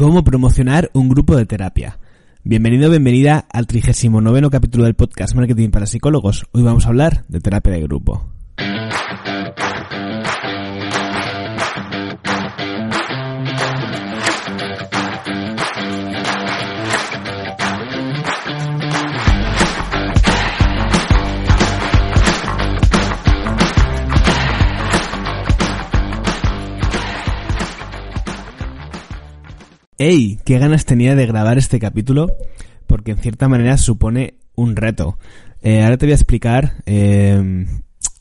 cómo promocionar un grupo de terapia. Bienvenido, bienvenida al 39 capítulo del podcast Marketing para Psicólogos. Hoy vamos a hablar de terapia de grupo. ¡Ey! ¿Qué ganas tenía de grabar este capítulo? Porque en cierta manera supone un reto. Eh, ahora te voy a explicar eh,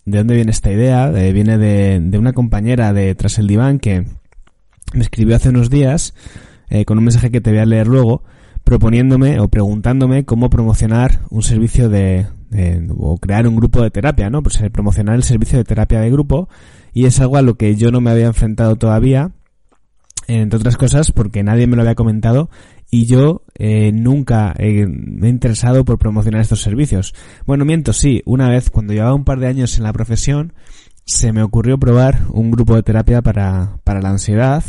de dónde viene esta idea. Eh, viene de, una compañera de Tras el Diván que me escribió hace unos días con un mensaje que te voy a leer luego proponiéndome o preguntándome cómo promocionar un servicio de, de, o crear un grupo de terapia, ¿no? Pues promocionar el servicio de terapia de grupo y es algo a lo que yo no me había enfrentado todavía entre otras cosas porque nadie me lo había comentado y yo eh, nunca eh, me he interesado por promocionar estos servicios. Bueno, miento, sí, una vez cuando llevaba un par de años en la profesión se me ocurrió probar un grupo de terapia para, para la ansiedad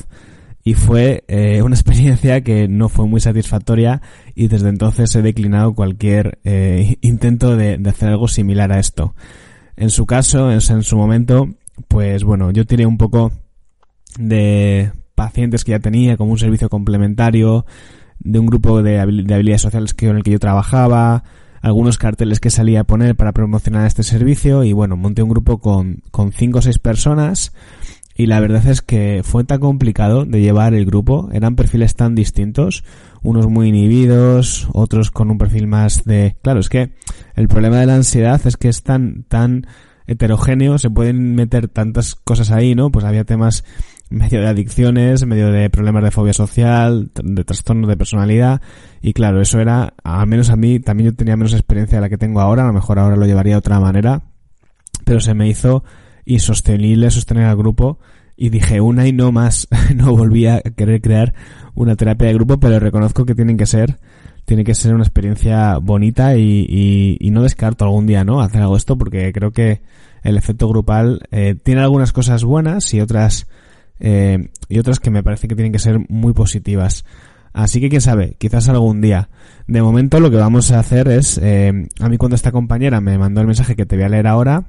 y fue eh, una experiencia que no fue muy satisfactoria y desde entonces he declinado cualquier intento de, hacer algo similar a esto. En su caso, en su momento, pues bueno, yo tiré un poco de pacientes que ya tenía como un servicio complementario de un grupo de, habilidades sociales que, en el que yo trabajaba, algunos carteles que salía a poner para promocionar este servicio y bueno, monté un grupo con, con cinco o seis personas y la verdad es que fue tan complicado de llevar el grupo, eran perfiles tan distintos, unos muy inhibidos, otros con un perfil más de... Claro, es que el problema de la ansiedad es que es tan, tan heterogéneo, se pueden meter tantas cosas ahí, ¿no? Pues había temas medio de adicciones, medio de problemas de fobia social, de trastornos de personalidad, y claro, eso era, al menos a mí, también yo tenía menos experiencia de la que tengo ahora, a lo mejor ahora lo llevaría de otra manera, pero se me hizo insostenible sostener al grupo, y dije una y no más, no volví a querer crear una terapia de grupo, pero reconozco que tienen que ser, tiene que ser una experiencia bonita y, y, y no descarto algún día, ¿no? Hacer algo esto porque creo que el efecto grupal eh, tiene algunas cosas buenas y otras eh, y otras que me parece que tienen que ser muy positivas. Así que quién sabe, quizás algún día. De momento lo que vamos a hacer es, eh, a mí cuando esta compañera me mandó el mensaje que te voy a leer ahora,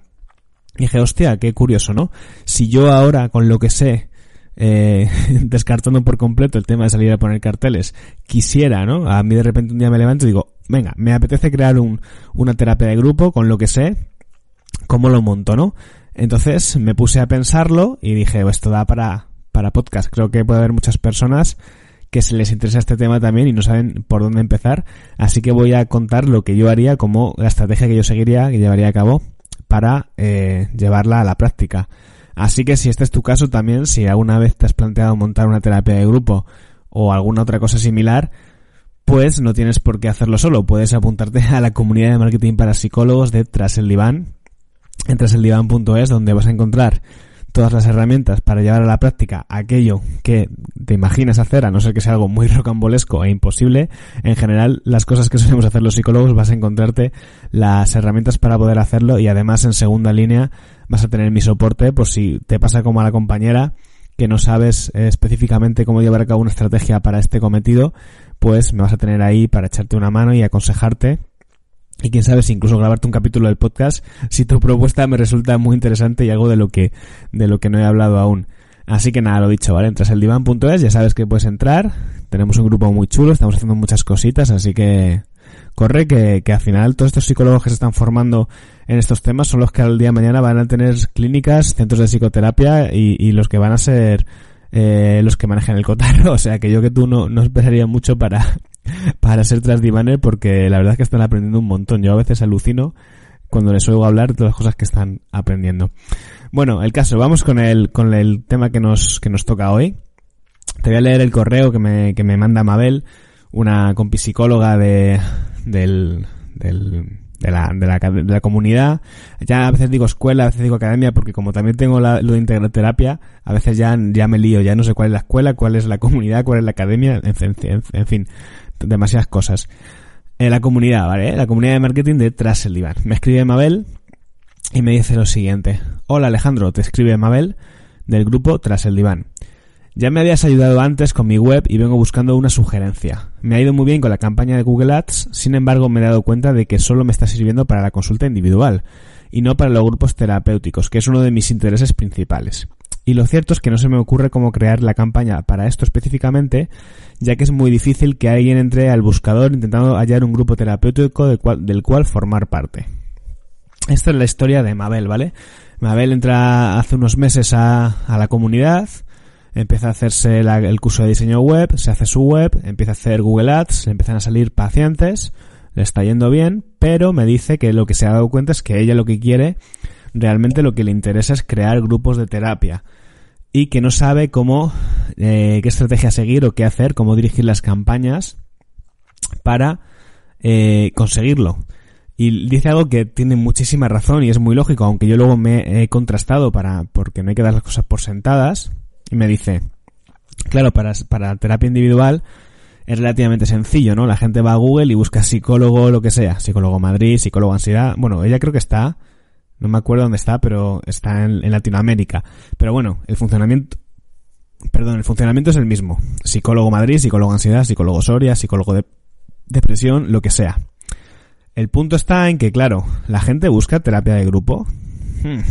dije, hostia, qué curioso, ¿no? Si yo ahora, con lo que sé, eh, descartando por completo el tema de salir a poner carteles, quisiera, ¿no? A mí de repente un día me levanto y digo, venga, me apetece crear un, una terapia de grupo con lo que sé, ¿cómo lo monto, no? Entonces me puse a pensarlo y dije, esto da para, para podcast. Creo que puede haber muchas personas que se les interesa este tema también y no saben por dónde empezar. Así que voy a contar lo que yo haría como la estrategia que yo seguiría, que llevaría a cabo para eh, llevarla a la práctica. Así que si este es tu caso también, si alguna vez te has planteado montar una terapia de grupo o alguna otra cosa similar, pues no tienes por qué hacerlo solo. Puedes apuntarte a la comunidad de marketing para psicólogos de Tras Diván, entras el diván.es donde vas a encontrar todas las herramientas para llevar a la práctica aquello que te imaginas hacer, a no ser que sea algo muy rocambolesco e imposible. En general, las cosas que solemos hacer los psicólogos vas a encontrarte las herramientas para poder hacerlo y además en segunda línea vas a tener mi soporte por si te pasa como a la compañera que no sabes eh, específicamente cómo llevar a cabo una estrategia para este cometido, pues me vas a tener ahí para echarte una mano y aconsejarte y quién sabe si incluso grabarte un capítulo del podcast si tu propuesta me resulta muy interesante y algo de lo que de lo que no he hablado aún. Así que nada, lo dicho, ¿vale? Entras al diván.es, ya sabes que puedes entrar. Tenemos un grupo muy chulo, estamos haciendo muchas cositas, así que corre que, que al final todos estos psicólogos que se están formando en estos temas son los que al día de mañana van a tener clínicas, centros de psicoterapia y, y los que van a ser eh, los que manejan el cotarro. O sea que yo que tú no, no esperaría mucho para, para ser transdivaner porque la verdad es que están aprendiendo un montón. Yo a veces alucino cuando les oigo hablar de todas las cosas que están aprendiendo. Bueno, el caso, vamos con el, con el tema que nos, que nos toca hoy. Te voy a leer el correo que me, que me manda Mabel, una compisicóloga de, del, de la, de la, de la comunidad. Ya a veces digo escuela, a veces digo academia, porque como también tengo la, lo de integraterapia, a veces ya, ya me lío, ya no sé cuál es la escuela, cuál es la comunidad, cuál es la academia, en fin, demasiadas cosas. Eh, la comunidad, ¿vale? La comunidad de marketing de Tras el Diván. Me escribe Mabel y me dice lo siguiente. Hola Alejandro, te escribe Mabel del grupo Tras el Diván. Ya me habías ayudado antes con mi web y vengo buscando una sugerencia. Me ha ido muy bien con la campaña de Google Ads, sin embargo me he dado cuenta de que solo me está sirviendo para la consulta individual y no para los grupos terapéuticos, que es uno de mis intereses principales. Y lo cierto es que no se me ocurre cómo crear la campaña para esto específicamente, ya que es muy difícil que alguien entre al buscador intentando hallar un grupo terapéutico del cual, formar parte. Esta es la historia de Mabel, ¿vale? Mabel entra hace unos meses a, la comunidad, empieza a hacerse el curso de diseño web, se hace su web, empieza a hacer Google Ads, le empiezan a salir pacientes, le está yendo bien, pero me dice que lo que se ha dado cuenta es que ella lo que quiere, realmente lo que le interesa es crear grupos de terapia y que no sabe cómo, eh, qué estrategia seguir o qué hacer, cómo dirigir las campañas para eh, conseguirlo. Y dice algo que tiene muchísima razón y es muy lógico, aunque yo luego me he contrastado para, porque no hay que dar las cosas por sentadas, y me dice, claro, para, para terapia individual es relativamente sencillo, ¿no? La gente va a Google y busca psicólogo, lo que sea, psicólogo Madrid, psicólogo ansiedad, bueno, ella creo que está, no me acuerdo dónde está, pero está en, Latinoamérica. Pero bueno, el funcionamiento, perdón, el funcionamiento es el mismo. Psicólogo Madrid, psicólogo ansiedad, psicólogo Soria, psicólogo de depresión, lo que sea. El punto está en que, claro, la gente busca terapia de grupo. Hmm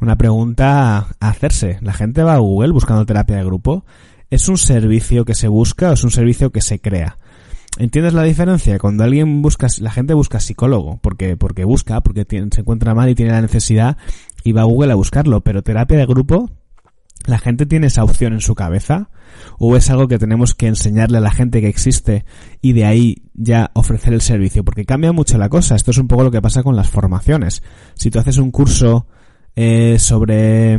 una pregunta a hacerse. La gente va a Google buscando terapia de grupo. ¿Es un servicio que se busca o es un servicio que se crea? ¿Entiendes la diferencia? Cuando alguien busca, la gente busca psicólogo, porque, porque busca, porque se encuentra mal y tiene la necesidad y va a Google a buscarlo, pero terapia de grupo, ¿la gente tiene esa opción en su cabeza? ¿O es algo que tenemos que enseñarle a la gente que existe y de ahí ya ofrecer el servicio? Porque cambia mucho la cosa. Esto es un poco lo que pasa con las formaciones. Si tú haces un curso eh, sobre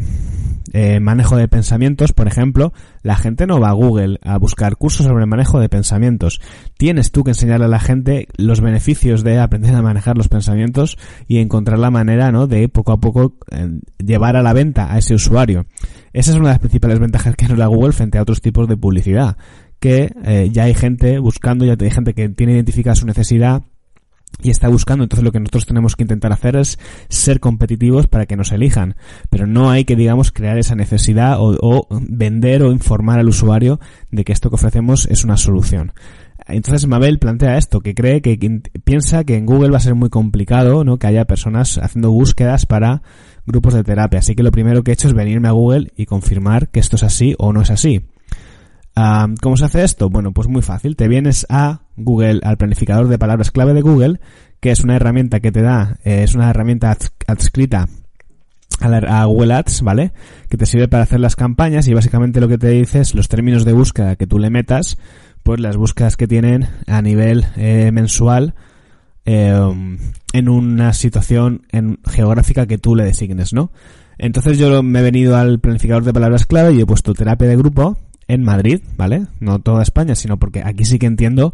eh, manejo de pensamientos, por ejemplo, la gente no va a Google a buscar cursos sobre manejo de pensamientos. Tienes tú que enseñarle a la gente los beneficios de aprender a manejar los pensamientos y encontrar la manera, ¿no? De poco a poco eh, llevar a la venta a ese usuario. Esa es una de las principales ventajas que nos da Google frente a otros tipos de publicidad. Que ya hay gente buscando, ya hay gente que tiene identificada su necesidad y está buscando. Entonces lo que nosotros tenemos que intentar hacer es ser competitivos para que nos elijan. Pero no hay que, digamos, crear esa necesidad o, vender o informar al usuario de que esto que ofrecemos es una solución. Entonces Mabel plantea esto, que cree que piensa que en Google va a ser muy complicado, ¿no? Que haya personas haciendo búsquedas para grupos de terapia. Así que lo primero que he hecho es venirme a Google y confirmar que esto es así o no es así. ¿Cómo se hace esto? Bueno, pues muy fácil. Te vienes a Google, al planificador de palabras clave de Google, que es una herramienta que te da, eh, es una herramienta adscrita a, Google Ads, ¿vale? Que te sirve para hacer las campañas y básicamente lo que te dice es los términos de búsqueda que tú le metas, pues las búsquedas que tienen a nivel eh, mensual em, en una situación en, geográfica que tú le designes, ¿no? Entonces yo me he venido al planificador de palabras clave y he puesto terapia de grupo en Madrid, ¿vale? No toda España, sino porque aquí sí que entiendo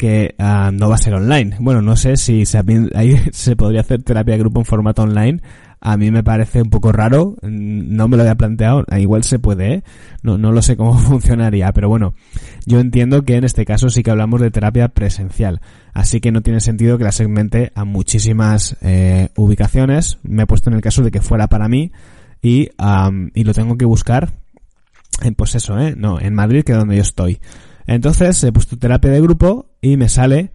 que ah, no va a ser online. Bueno, no sé si se, ahí se podría hacer terapia de grupo en formato online. A mí me parece un poco raro, mm, no me lo había planteado, ah, igual se puede, ¿eh? no, no lo sé cómo funcionaría, pero bueno, yo entiendo que en este caso sí que hablamos de terapia presencial, así que no tiene sentido que la segmente a muchísimas eh, ubicaciones, me he puesto en el caso de que fuera para mí y, y lo tengo que buscar pues eso, ¿eh? No, en Madrid, que es donde yo estoy. Entonces he puesto terapia de grupo y me sale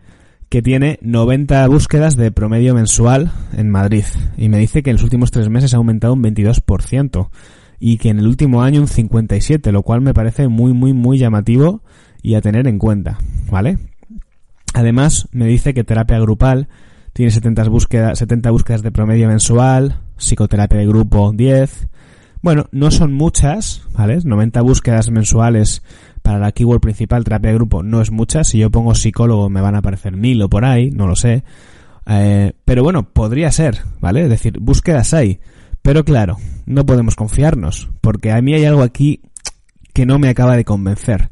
que tiene 90 búsquedas de promedio mensual en Madrid. Y me dice que en los últimos tres meses ha aumentado un 22% y que en el último año un 57%, lo cual me parece muy, muy, muy llamativo y a tener en cuenta, ¿vale? Además, me dice que terapia grupal tiene 70 búsquedas, 70 búsquedas de promedio mensual, psicoterapia de grupo 10, bueno, no son muchas, ¿vale? 90 búsquedas mensuales para la keyword principal, terapia de grupo, no es mucha. Si yo pongo psicólogo me van a aparecer mil o por ahí, no lo sé. Eh, pero bueno, podría ser, ¿vale? Es decir, búsquedas hay. Pero claro, no podemos confiarnos, porque a mí hay algo aquí que no me acaba de convencer.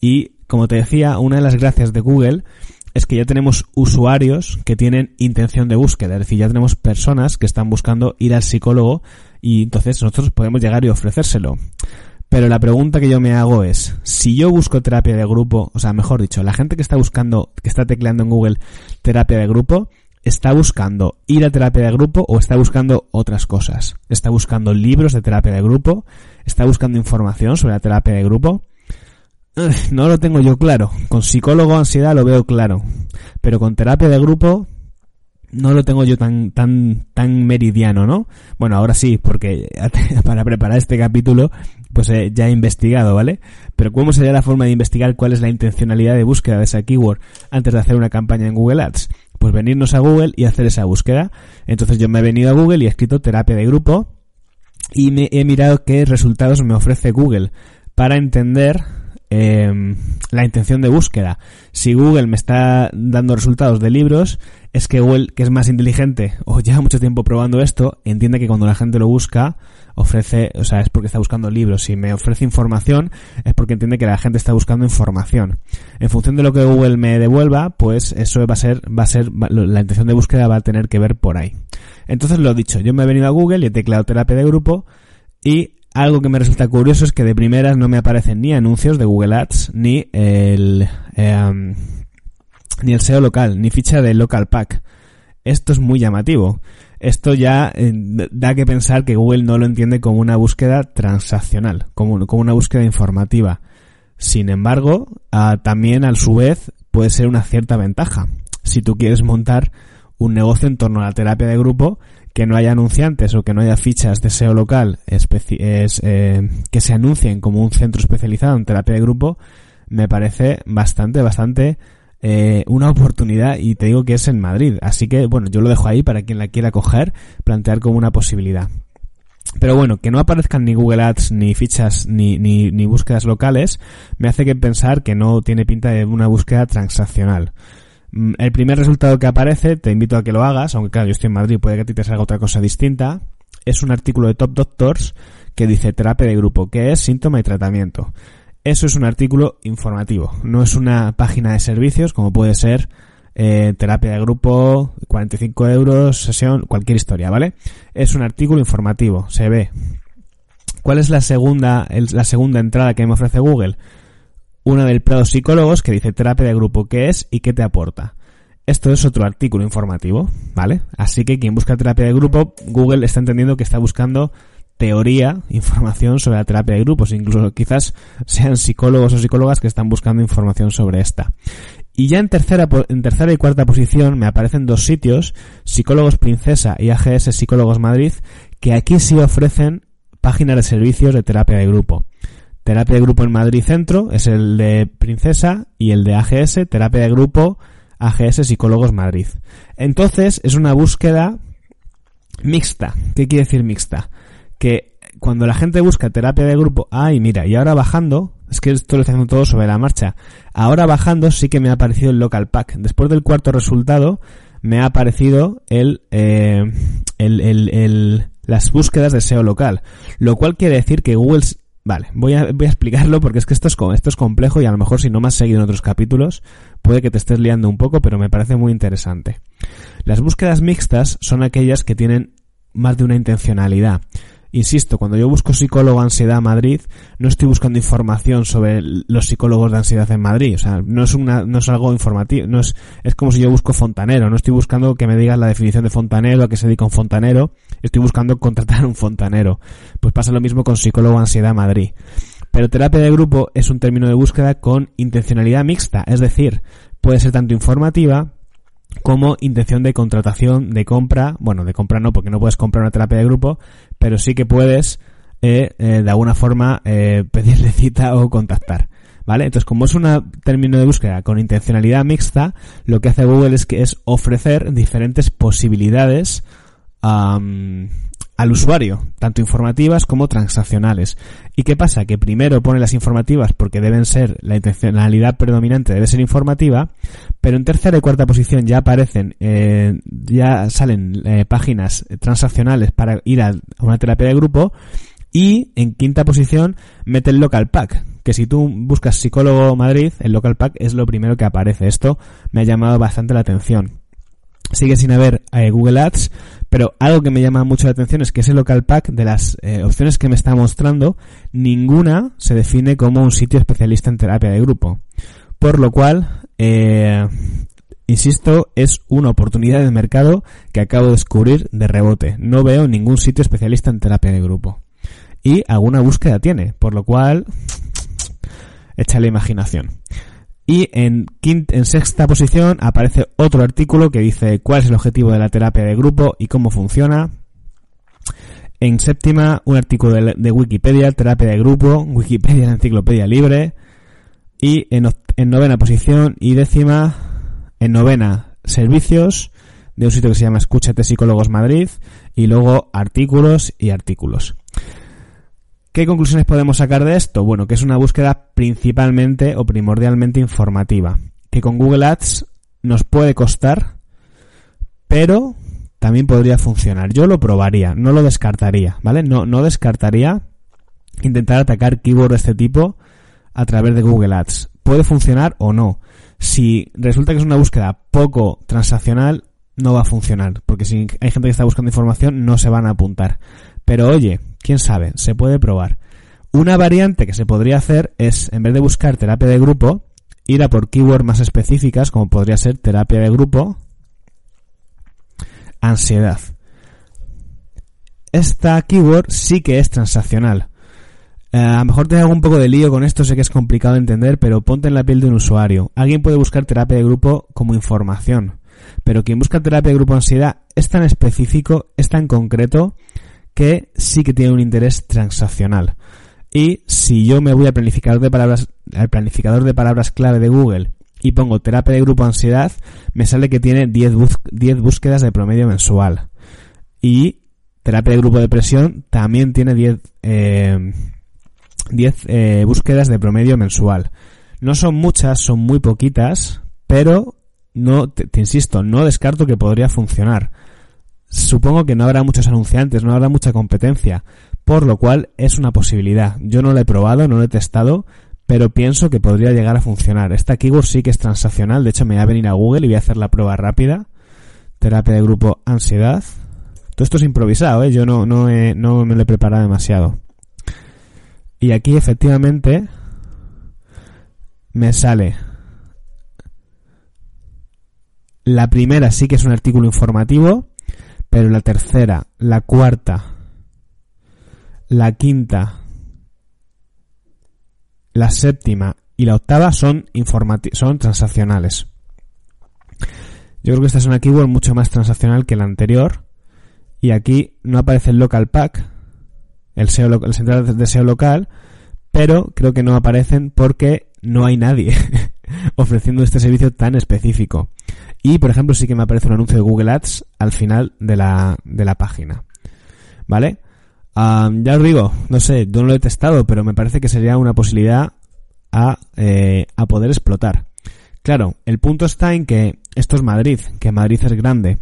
Y, como te decía, una de las gracias de Google es que ya tenemos usuarios que tienen intención de búsqueda, es decir, ya tenemos personas que están buscando ir al psicólogo y entonces nosotros podemos llegar y ofrecérselo. Pero la pregunta que yo me hago es, si yo busco terapia de grupo, o sea, mejor dicho, la gente que está buscando, que está tecleando en Google terapia de grupo, está buscando ir a terapia de grupo o está buscando otras cosas. Está buscando libros de terapia de grupo, está buscando información sobre la terapia de grupo. No lo tengo yo claro. Con psicólogo ansiedad lo veo claro. Pero con terapia de grupo no lo tengo yo tan, tan, tan meridiano, ¿no? Bueno, ahora sí, porque para preparar este capítulo, pues ya he investigado, ¿vale? Pero ¿cómo sería la forma de investigar cuál es la intencionalidad de búsqueda de esa keyword antes de hacer una campaña en Google Ads? Pues venirnos a Google y hacer esa búsqueda. Entonces yo me he venido a Google y he escrito terapia de grupo y me he mirado qué resultados me ofrece Google para entender eh, la intención de búsqueda. Si Google me está dando resultados de libros, es que Google, que es más inteligente o lleva mucho tiempo probando esto, entiende que cuando la gente lo busca, ofrece, o sea, es porque está buscando libros. Si me ofrece información, es porque entiende que la gente está buscando información. En función de lo que Google me devuelva, pues eso va a ser, va a ser, la intención de búsqueda va a tener que ver por ahí. Entonces lo dicho, yo me he venido a Google y he tecleado terapia de grupo y algo que me resulta curioso es que de primeras no me aparecen ni anuncios de Google Ads, ni el, em, ni el SEO local, ni ficha de local pack. Esto es muy llamativo. Esto ya eh, da que pensar que Google no lo entiende como una búsqueda transaccional, como, como una búsqueda informativa. Sin embargo, ah, también a su vez puede ser una cierta ventaja. Si tú quieres montar un negocio en torno a la terapia de grupo que no haya anunciantes o que no haya fichas de SEO local es, eh, que se anuncien como un centro especializado en terapia de grupo, me parece bastante, bastante eh, una oportunidad y te digo que es en Madrid. Así que, bueno, yo lo dejo ahí para quien la quiera coger, plantear como una posibilidad. Pero bueno, que no aparezcan ni Google Ads, ni fichas, ni, ni, ni búsquedas locales, me hace que pensar que no tiene pinta de una búsqueda transaccional. Mm, el primer resultado que aparece, te invito a que lo hagas, aunque claro, yo estoy en Madrid, puede que a ti te salga otra cosa distinta, es un artículo de Top Doctors que dice terapia de grupo, que es síntoma y tratamiento. Eso es un artículo informativo, no es una página de servicios como puede ser eh, terapia de grupo, 45 euros, sesión, cualquier historia, ¿vale? Es un artículo informativo, se ve. ¿Cuál es la segunda, la segunda entrada que me ofrece Google? Una del Prado Psicólogos que dice terapia de grupo qué es y qué te aporta. Esto es otro artículo informativo, ¿vale? Así que quien busca terapia de grupo, Google está entendiendo que está buscando teoría, información sobre la terapia de grupos, incluso quizás sean psicólogos o psicólogas que están buscando información sobre esta. Y ya en tercera, en tercera y cuarta posición me aparecen dos sitios, Psicólogos Princesa y AGS Psicólogos Madrid, que aquí sí ofrecen páginas de servicios de terapia de grupo. Terapia de grupo en Madrid Centro es el de Princesa y el de AGS, terapia de grupo AGS Psicólogos Madrid. Entonces es una búsqueda mixta. ¿Qué quiere decir mixta? Que cuando la gente busca terapia de grupo, ay mira, y ahora bajando, es que esto lo estoy haciendo todo sobre la marcha, ahora bajando sí que me ha aparecido el local pack. Después del cuarto resultado me ha aparecido el, eh, el, el, el las búsquedas de SEO local, lo cual quiere decir que Google Vale, voy a, explicarlo porque es que esto es, esto es complejo y a lo mejor si no me has seguido en otros capítulos puede que te estés liando un poco, pero me parece muy interesante. Las búsquedas mixtas son aquellas que tienen más de una intencionalidad. Insisto, cuando yo busco psicólogo ansiedad Madrid, no estoy buscando información sobre los psicólogos de ansiedad en Madrid. O sea, no es una, no es algo informativo, no es, es como si yo busco fontanero. No estoy buscando que me digas la definición de fontanero, a qué se dedica un fontanero. Estoy buscando contratar un fontanero. Pues pasa lo mismo con psicólogo ansiedad Madrid. Pero terapia de grupo es un término de búsqueda con intencionalidad mixta. Es decir, puede ser tanto informativa, como intención de contratación, de compra, bueno, de compra no, porque no puedes comprar una terapia de grupo, pero sí que puedes eh, eh, de alguna forma eh, pedirle cita o contactar. ¿Vale? Entonces, como es un término de búsqueda con intencionalidad mixta, lo que hace Google es que es ofrecer diferentes posibilidades al usuario, tanto informativas como transaccionales. ¿Y qué pasa? Que primero pone las informativas porque deben ser, la intencionalidad predominante debe ser informativa, pero en tercera y cuarta posición ya aparecen, eh, ya salen eh, páginas transaccionales para ir a una terapia de grupo y en quinta posición mete el local pack, que si tú buscas psicólogo Madrid, el local pack es lo primero que aparece. Esto me ha llamado bastante la atención. Sigue sin haber eh, Google Ads, pero algo que me llama mucho la atención es que ese local pack de las eh, opciones que me está mostrando, ninguna se define como un sitio especialista en terapia de grupo. Por lo cual, eh, Insisto, es una oportunidad de mercado que acabo de descubrir de rebote. No veo ningún sitio especialista en terapia de grupo. Y alguna búsqueda tiene, por lo cual, echa la imaginación. Y en, en sexta posición aparece otro artículo que dice cuál es el objetivo de la terapia de grupo y cómo funciona. En séptima, un artículo de, Wikipedia, terapia de grupo, Wikipedia, la enciclopedia libre. Y en, en novena posición y décima, en novena, servicios de un sitio que se llama Escúchate Psicólogos Madrid. Y luego artículos y artículos. ¿Qué conclusiones podemos sacar de esto? Bueno, que es una búsqueda principalmente o primordialmente informativa. Que con Google Ads nos puede costar, pero también podría funcionar. Yo lo probaría, no lo descartaría, ¿vale? No, no descartaría intentar atacar keywords de este tipo a través de Google Ads. Puede funcionar o no. Si resulta que es una búsqueda poco transaccional, no va a funcionar, porque si hay gente que está buscando información, no se van a apuntar. Pero oye, quién sabe, se puede probar. Una variante que se podría hacer es, en vez de buscar terapia de grupo, ir a por keywords más específicas, como podría ser terapia de grupo, ansiedad. Esta keyword sí que es transaccional. Eh, a lo mejor te hago un poco de lío con esto, sé que es complicado de entender, pero ponte en la piel de un usuario. Alguien puede buscar terapia de grupo como información, pero quien busca terapia de grupo ansiedad es tan específico, es tan concreto, que sí que tiene un interés transaccional. Y si yo me voy al planificador de palabras, al planificador de palabras clave de Google y pongo terapia de grupo ansiedad, me sale que tiene 10, 10 búsquedas de promedio mensual. Y terapia de grupo depresión también tiene 10, eh, 10 eh, búsquedas de promedio mensual. No son muchas, son muy poquitas, pero no, te insisto, no descarto que podría funcionar supongo que no habrá muchos anunciantes, no habrá mucha competencia, por lo cual es una posibilidad. Yo no lo he probado, no lo he testado, pero pienso que podría llegar a funcionar. Esta keyword sí que es transaccional, de hecho me voy a venir a Google y voy a hacer la prueba rápida. Terapia de grupo ansiedad. Todo esto es improvisado, ¿eh? yo no, no, no me lo he preparado demasiado. Y aquí efectivamente me sale. La primera sí que es un artículo informativo pero la tercera, la cuarta, la quinta, la séptima y la octava son, son transaccionales. Yo creo que esta es una keyword mucho más transaccional que la anterior. Y aquí no aparece el local pack, el, SEO, el central de SEO local, pero creo que no aparecen porque no hay nadie ofreciendo este servicio tan específico. Y, por ejemplo, sí que me aparece un anuncio de Google Ads al final de la, de la página. ¿Vale? ya os digo, no sé, no lo he testado, pero me parece que sería una posibilidad a, eh, a poder explotar. Claro, el punto está en que esto es Madrid, que Madrid es grande.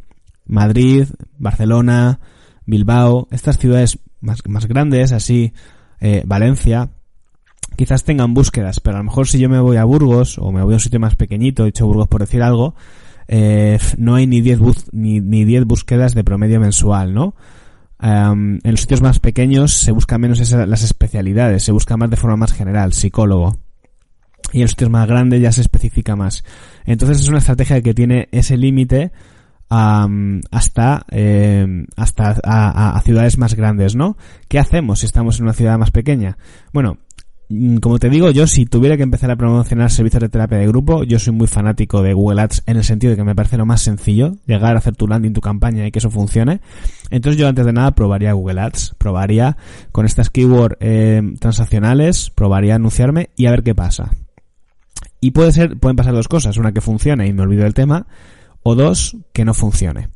Madrid, Barcelona, Bilbao, estas ciudades más, más grandes, así, eh, Valencia, quizás tengan búsquedas, pero a lo mejor si yo me voy a Burgos o me voy a un sitio más pequeñito, dicho Burgos por decir algo, eh, no hay ni 10 ni, ni diez búsquedas de promedio mensual, ¿no? en los sitios más pequeños se buscan menos las especialidades, se busca más de forma más general, psicólogo. Y en los sitios más grandes ya se especifica más. Entonces es una estrategia que tiene ese límite hasta eh, hasta a, ciudades más grandes, ¿no? ¿Qué hacemos si estamos en una ciudad más pequeña? Bueno, como te digo, yo si tuviera que empezar a promocionar servicios de terapia de grupo, yo soy muy fanático de Google Ads en el sentido de que me parece lo más sencillo, llegar a hacer tu landing, tu campaña y que eso funcione. Entonces yo antes de nada probaría Google Ads, probaría con estas keywords eh, transaccionales, probaría anunciarme y a ver qué pasa. Y puede ser, pueden pasar dos cosas, una que funcione y me olvido del tema, o dos, que no funcione.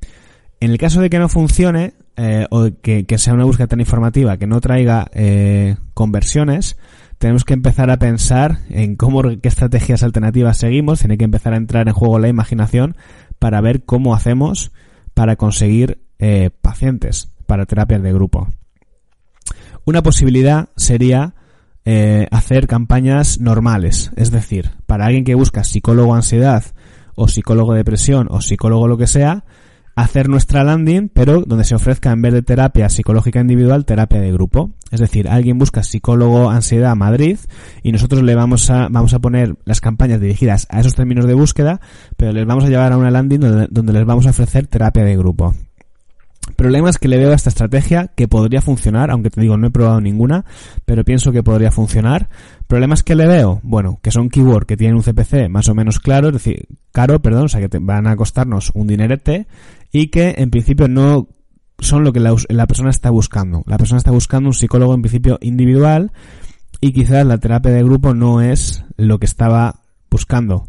En el caso de que no funcione, eh, o que, sea una búsqueda tan informativa que no traiga eh, conversiones, tenemos que empezar a pensar en cómo, qué estrategias alternativas seguimos, tiene que empezar a entrar en juego la imaginación para ver cómo hacemos para conseguir eh, pacientes para terapias de grupo. Una posibilidad sería eh, hacer campañas normales, es decir, para alguien que busca psicólogo ansiedad o psicólogo depresión o psicólogo lo que sea, hacer nuestra landing, pero donde se ofrezca en vez de terapia psicológica individual, terapia de grupo. Es decir, alguien busca psicólogo ansiedad Madrid y nosotros le vamos a, vamos a poner las campañas dirigidas a esos términos de búsqueda, pero les vamos a llevar a una landing donde, donde les vamos a ofrecer terapia de grupo. Problemas que le veo a esta estrategia que podría funcionar, aunque te digo, no he probado ninguna, pero pienso que podría funcionar. Problemas que le veo, bueno, que son keyword que tienen un CPC más o menos claro, es decir, caro, perdón, o sea que van a costarnos un dinerete y que en principio no son lo que la, la persona está buscando. La persona está buscando un psicólogo en principio individual y quizás la terapia de grupo no es lo que estaba buscando.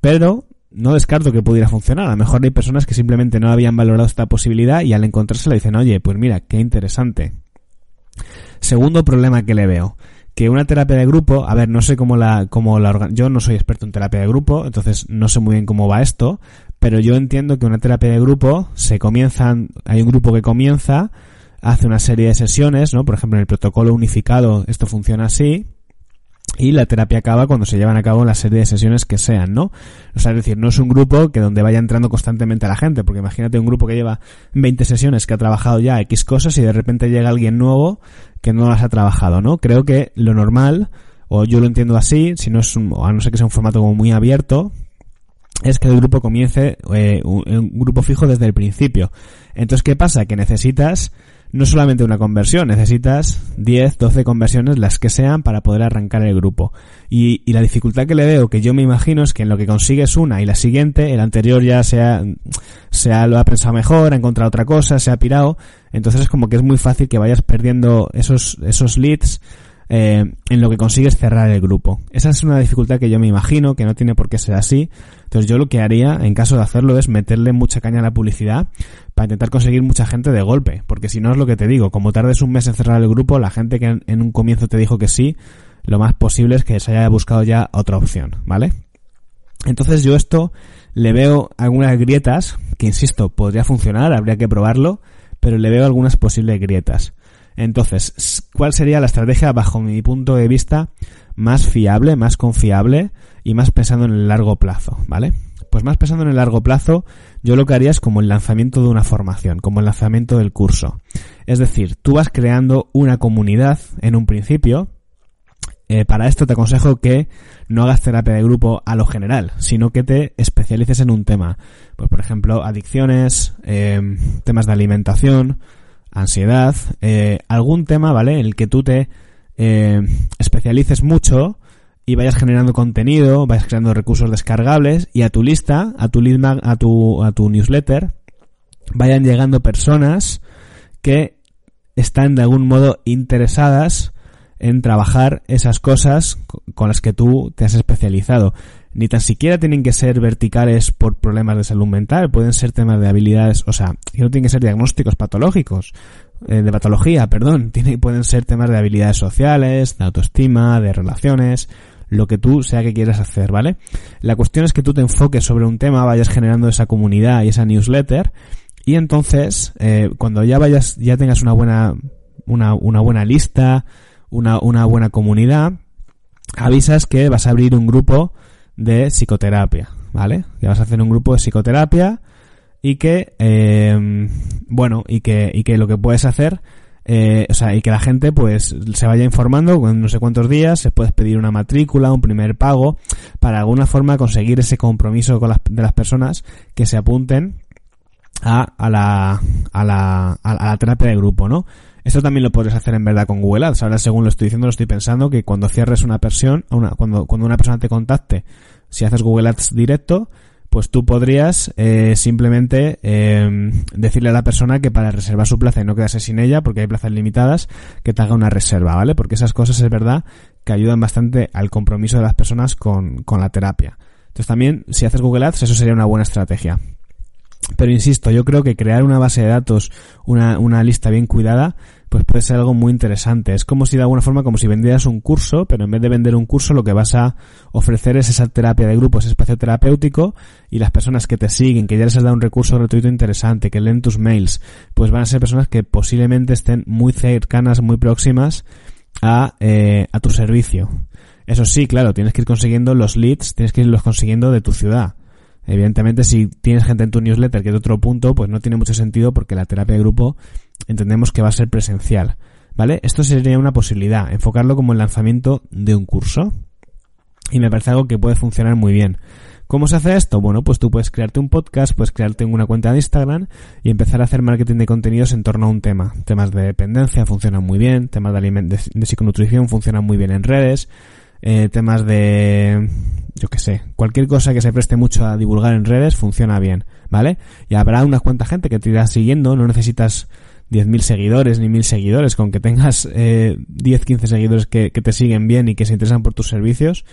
pero no descarto que pudiera funcionar. A lo mejor hay personas que simplemente no habían valorado esta posibilidad y al encontrársela dicen, oye, pues mira, qué interesante. Segundo problema que le veo, que una terapia de grupo, a ver, no sé cómo la, cómo la yo no soy experto en terapia de grupo, entonces no sé muy bien cómo va esto, pero yo entiendo que una terapia de grupo se comienzan, hay un grupo que comienza, hace una serie de sesiones, ¿no? Por ejemplo, en el protocolo unificado esto funciona así, y la terapia acaba cuando se llevan a cabo la serie de sesiones que sean, ¿no? O sea, es decir, no es un grupo que donde vaya entrando constantemente la gente, porque imagínate un grupo que lleva 20 sesiones que ha trabajado ya X cosas y de repente llega alguien nuevo que no las ha trabajado, ¿no? Creo que lo normal, o yo lo entiendo así, si no es un, a no ser que sea un formato como muy abierto, es que el grupo comience eh, un, un grupo fijo desde el principio. Entonces, ¿qué pasa? Que necesitas no solamente una conversión, necesitas 10, 12 conversiones, las que sean, para poder arrancar el grupo. Y, y, la dificultad que le veo, que yo me imagino, es que en lo que consigues una y la siguiente, el anterior ya se ha, se ha, lo ha pensado mejor, ha encontrado otra cosa, se ha pirado. Entonces es como que es muy fácil que vayas perdiendo esos, esos leads eh, en lo que consigues cerrar el grupo. Esa es una dificultad que yo me imagino, que no tiene por qué ser así. Entonces yo lo que haría, en caso de hacerlo, es meterle mucha caña a la publicidad para intentar conseguir mucha gente de golpe. Porque si no es lo que te digo, como tardes un mes en cerrar el grupo, la gente que en un comienzo te dijo que sí, lo más posible es que se haya buscado ya otra opción, ¿vale? Entonces yo esto le veo algunas grietas, que insisto, podría funcionar, habría que probarlo, pero le veo algunas posibles grietas. Entonces, ¿cuál sería la estrategia bajo mi punto de vista más fiable, más confiable y más pensando en el largo plazo, ¿vale? Pues más pensando en el largo plazo, yo lo que haría es como el lanzamiento de una formación, como el lanzamiento del curso. Es decir, tú vas creando una comunidad en un principio. Eh, para esto te aconsejo que no hagas terapia de grupo a lo general, sino que te especialices en un tema. Pues por ejemplo, adicciones, eh, temas de alimentación, ansiedad, eh, algún tema, ¿vale? En el que tú te eh, especialices mucho y vayas generando contenido, vayas creando recursos descargables y a tu lista, a tu lead a tu, a tu newsletter, vayan llegando personas que están de algún modo interesadas en trabajar esas cosas con las que tú te has especializado ni tan siquiera tienen que ser verticales por problemas de salud mental, pueden ser temas de habilidades, o sea, no tienen que ser diagnósticos patológicos, eh, de patología, perdón, tienen, pueden ser temas de habilidades sociales, de autoestima, de relaciones, lo que tú sea que quieras hacer, ¿vale? La cuestión es que tú te enfoques sobre un tema, vayas generando esa comunidad y esa newsletter, y entonces, eh, cuando ya vayas, ya tengas una buena, una, una buena lista, una, una buena comunidad, avisas que vas a abrir un grupo de psicoterapia, ¿vale? Que vas a hacer un grupo de psicoterapia y que, eh, bueno, y que, y que lo que puedes hacer, eh, o sea, y que la gente pues se vaya informando con no sé cuántos días, se puedes pedir una matrícula, un primer pago, para alguna forma conseguir ese compromiso con las, de las personas que se apunten a, a la, a la, a la terapia de grupo, ¿no? Esto también lo puedes hacer en verdad con Google Ads. Ahora, según lo estoy diciendo, lo estoy pensando que cuando cierres una persona, una, cuando, cuando una persona te contacte, si haces Google Ads directo, pues tú podrías eh, simplemente eh, decirle a la persona que para reservar su plaza y no quedarse sin ella, porque hay plazas limitadas, que te haga una reserva, ¿vale? Porque esas cosas es verdad que ayudan bastante al compromiso de las personas con, con la terapia. Entonces también, si haces Google Ads, eso sería una buena estrategia. Pero insisto, yo creo que crear una base de datos, una, una lista bien cuidada, pues puede ser algo muy interesante. Es como si de alguna forma, como si vendieras un curso, pero en vez de vender un curso, lo que vas a ofrecer es esa terapia de grupo, ese espacio terapéutico, y las personas que te siguen, que ya les has dado un recurso gratuito interesante, que leen tus mails, pues van a ser personas que posiblemente estén muy cercanas, muy próximas a, eh, a tu servicio. Eso sí, claro, tienes que ir consiguiendo los leads, tienes que irlos consiguiendo de tu ciudad Evidentemente, si tienes gente en tu newsletter que es de otro punto, pues no tiene mucho sentido porque la terapia de grupo entendemos que va a ser presencial. ¿Vale? Esto sería una posibilidad, enfocarlo como el lanzamiento de un curso. Y me parece algo que puede funcionar muy bien. ¿Cómo se hace esto? Bueno, pues tú puedes crearte un podcast, puedes crearte una cuenta de Instagram y empezar a hacer marketing de contenidos en torno a un tema. Temas de dependencia funcionan muy bien, temas de, de, psiconutrición funcionan muy bien en redes, eh, temas de, yo qué sé, cualquier cosa que se preste mucho a divulgar en redes funciona bien, ¿vale? Y habrá unas cuantas gente que te irá siguiendo, no necesitas 10.000 seguidores ni 1.000 seguidores, con que tengas eh, 10, 15 seguidores que, que te siguen bien y que se interesan por tus servicios,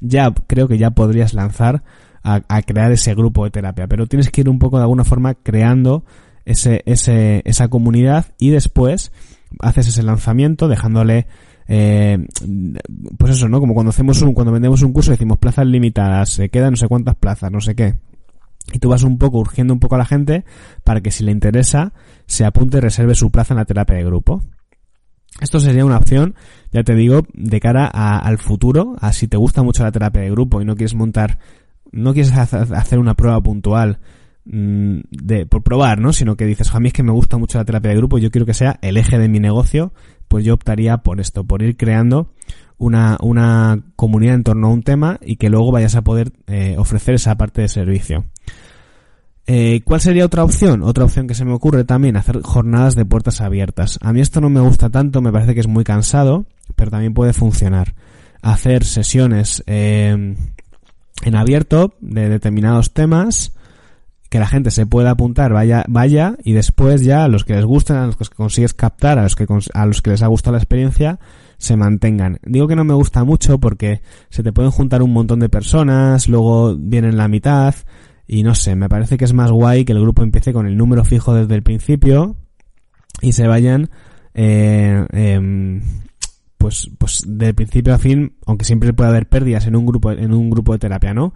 ya creo que ya podrías lanzar a, crear ese grupo de terapia. Pero tienes que ir un poco de alguna forma creando ese, ese, esa comunidad y después haces ese lanzamiento dejándole eh, pues eso, ¿no? Como cuando hacemos un, cuando vendemos un curso decimos plazas limitadas, se quedan no sé cuántas plazas, no sé qué. Y tú vas un poco urgiendo un poco a la gente para que si le interesa se apunte y reserve su plaza en la terapia de grupo. Esto sería una opción, ya te digo, de cara al futuro, a si te gusta mucho la terapia de grupo y no quieres montar no quieres hacer una prueba puntual mm, de, por probar, ¿no? Sino que dices, a mí es que me gusta mucho la terapia de grupo, yo quiero que sea el eje de mi negocio, pues yo optaría por esto, por ir creando una, una comunidad en torno a un tema y que luego vayas a poder eh, ofrecer esa parte de servicio. Eh, ¿Cuál sería otra opción? Otra opción que se me ocurre también, hacer jornadas de puertas abiertas. A mí esto no me gusta tanto, me parece que es muy cansado, pero también puede funcionar. Hacer sesiones eh, en abierto de determinados temas que la gente se pueda apuntar, vaya, vaya, y después ya a los que les gustan, a los que consigues captar, a los que, a los que les ha gustado la experiencia, se mantengan. Digo que no me gusta mucho porque se te pueden juntar un montón de personas, luego vienen la mitad, y no sé, me parece que es más guay que el grupo empiece con el número fijo desde el principio y se vayan eh, em, pues, pues de principio a fin, aunque siempre puede haber pérdidas en un grupo, en un grupo de terapia, ¿no?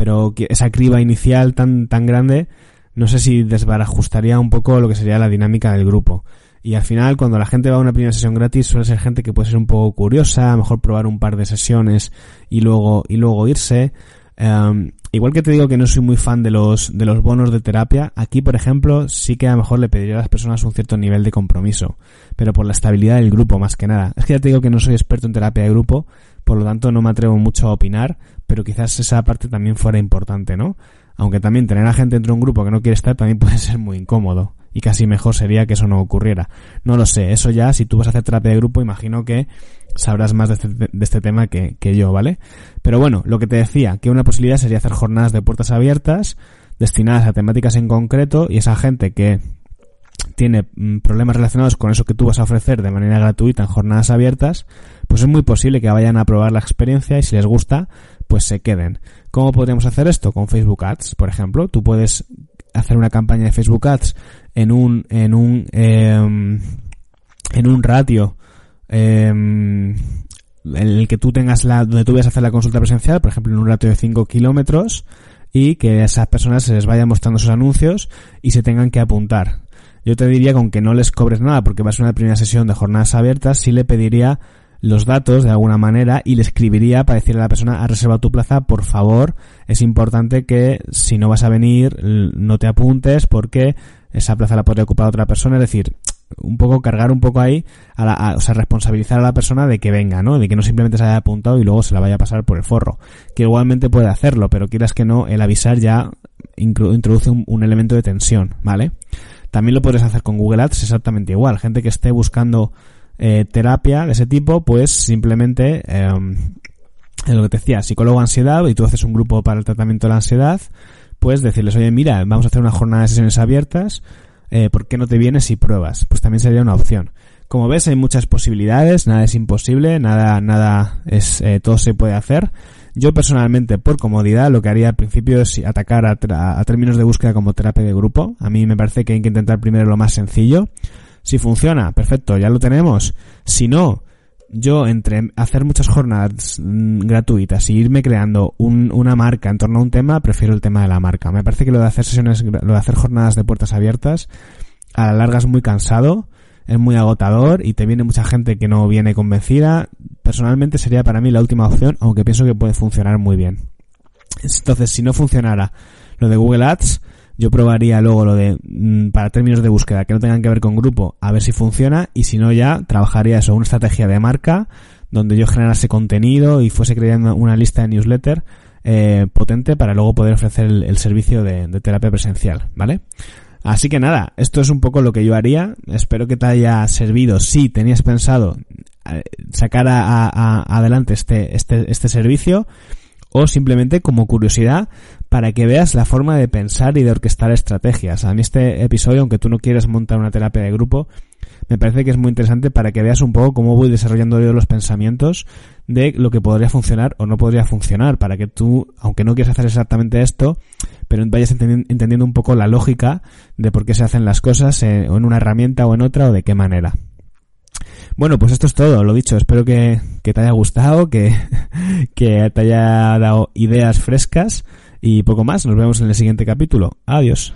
Pero esa criba inicial tan, tan grande, no sé si desbarajustaría un poco lo que sería la dinámica del grupo. Y al final, cuando la gente va a una primera sesión gratis, suele ser gente que puede ser un poco curiosa, a mejor probar un par de sesiones y luego, y luego irse. Em, igual que te digo que no soy muy fan de los, de los bonos de terapia, aquí, por ejemplo, sí que a lo mejor le pediría a las personas un cierto nivel de compromiso, pero por la estabilidad del grupo más que nada. Es que ya te digo que no soy experto en terapia de grupo, por lo tanto no me atrevo mucho a opinar, pero quizás esa parte también fuera importante, ¿no? Aunque también tener a gente dentro de un grupo que no quiere estar también puede ser muy incómodo. Y casi mejor sería que eso no ocurriera. No lo sé, eso ya, si tú vas a hacer terapia de grupo, imagino que sabrás más de este, de este tema que, que yo, ¿vale? Pero bueno, lo que te decía, que una posibilidad sería hacer jornadas de puertas abiertas, destinadas a temáticas en concreto, y esa gente que tiene mm, problemas relacionados con eso que tú vas a ofrecer de manera gratuita en jornadas abiertas, pues es muy posible que vayan a probar la experiencia y si les gusta, pues se queden. ¿Cómo podemos hacer esto? Con Facebook Ads, por ejemplo. Tú puedes hacer una campaña de Facebook Ads en un, en un, em, en un ratio en el que tú tengas la, donde tú vayas a hacer la consulta presencial, por ejemplo, en un ratio de 5 kilómetros, y que a esas personas se les vayan mostrando sus anuncios y se tengan que apuntar. Yo te diría que aunque no les cobres nada porque va a ser una primera sesión de jornadas abiertas, sí le pediría los datos de alguna manera y le escribiría para decirle a la persona, ha reservado tu plaza, por favor, es importante que si no vas a venir, no te apuntes porque esa plaza la podría ocupar otra persona, es decir, un poco cargar un poco ahí, a la, o sea, responsabilizar a la persona de que venga, ¿no? De que no simplemente se haya apuntado y luego se la vaya a pasar por el forro. Que igualmente puede hacerlo, pero quieras que no, el avisar ya introduce un, elemento de tensión, ¿vale? También lo puedes hacer con Google Ads exactamente igual. Gente que esté buscando eh, terapia de ese tipo, pues simplemente, eh, lo que te decía, psicólogo ansiedad, y tú haces un grupo para el tratamiento de la ansiedad, pues decirles, oye, mira, vamos a hacer una jornada de sesiones abiertas, eh, ¿por qué no te vienes y pruebas? Pues también sería una opción. Como ves, hay muchas posibilidades, nada es imposible, nada, nada es, eh, todo se puede hacer. Yo personalmente, por comodidad, lo que haría al principio es atacar a, términos de búsqueda como terapia de grupo. A mí me parece que hay que intentar primero lo más sencillo. Si funciona, perfecto, ya lo tenemos. Si no, yo entre hacer muchas jornadas mm, gratuitas y irme creando una marca en torno a un tema, prefiero el tema de la marca. Me parece que lo de hacer sesiones, lo de hacer jornadas de puertas abiertas, a la larga es muy cansado, es muy agotador y te viene mucha gente que no viene convencida. Personalmente sería para mí la última opción, aunque pienso que puede funcionar muy bien. Entonces, si no funcionara lo de Google Ads. Yo probaría luego lo de, mm, para términos de búsqueda que no tengan que ver con grupo, a ver si funciona y si no ya trabajaría eso, una estrategia de marca donde yo generase contenido y fuese creando una lista de newsletter eh, potente para luego poder ofrecer el, servicio de, terapia presencial, ¿vale? Así que nada, esto es un poco lo que yo haría. Espero que te haya servido. Si tenías pensado eh, sacar a, adelante este, este, este servicio o simplemente como curiosidad para que veas la forma de pensar y de orquestar estrategias. A mí este episodio, aunque tú no quieres montar una terapia de grupo, me parece que es muy interesante para que veas un poco cómo voy desarrollando yo los pensamientos de lo que podría funcionar o no podría funcionar, para que tú, aunque no quieras hacer exactamente esto, pero vayas entendiendo un poco la lógica de por qué se hacen las cosas eh, en una herramienta o en otra o de qué manera. Bueno, pues esto es todo, lo dicho, espero que, te haya gustado, que, que te haya dado ideas frescas y poco más, nos vemos en el siguiente capítulo. Adiós.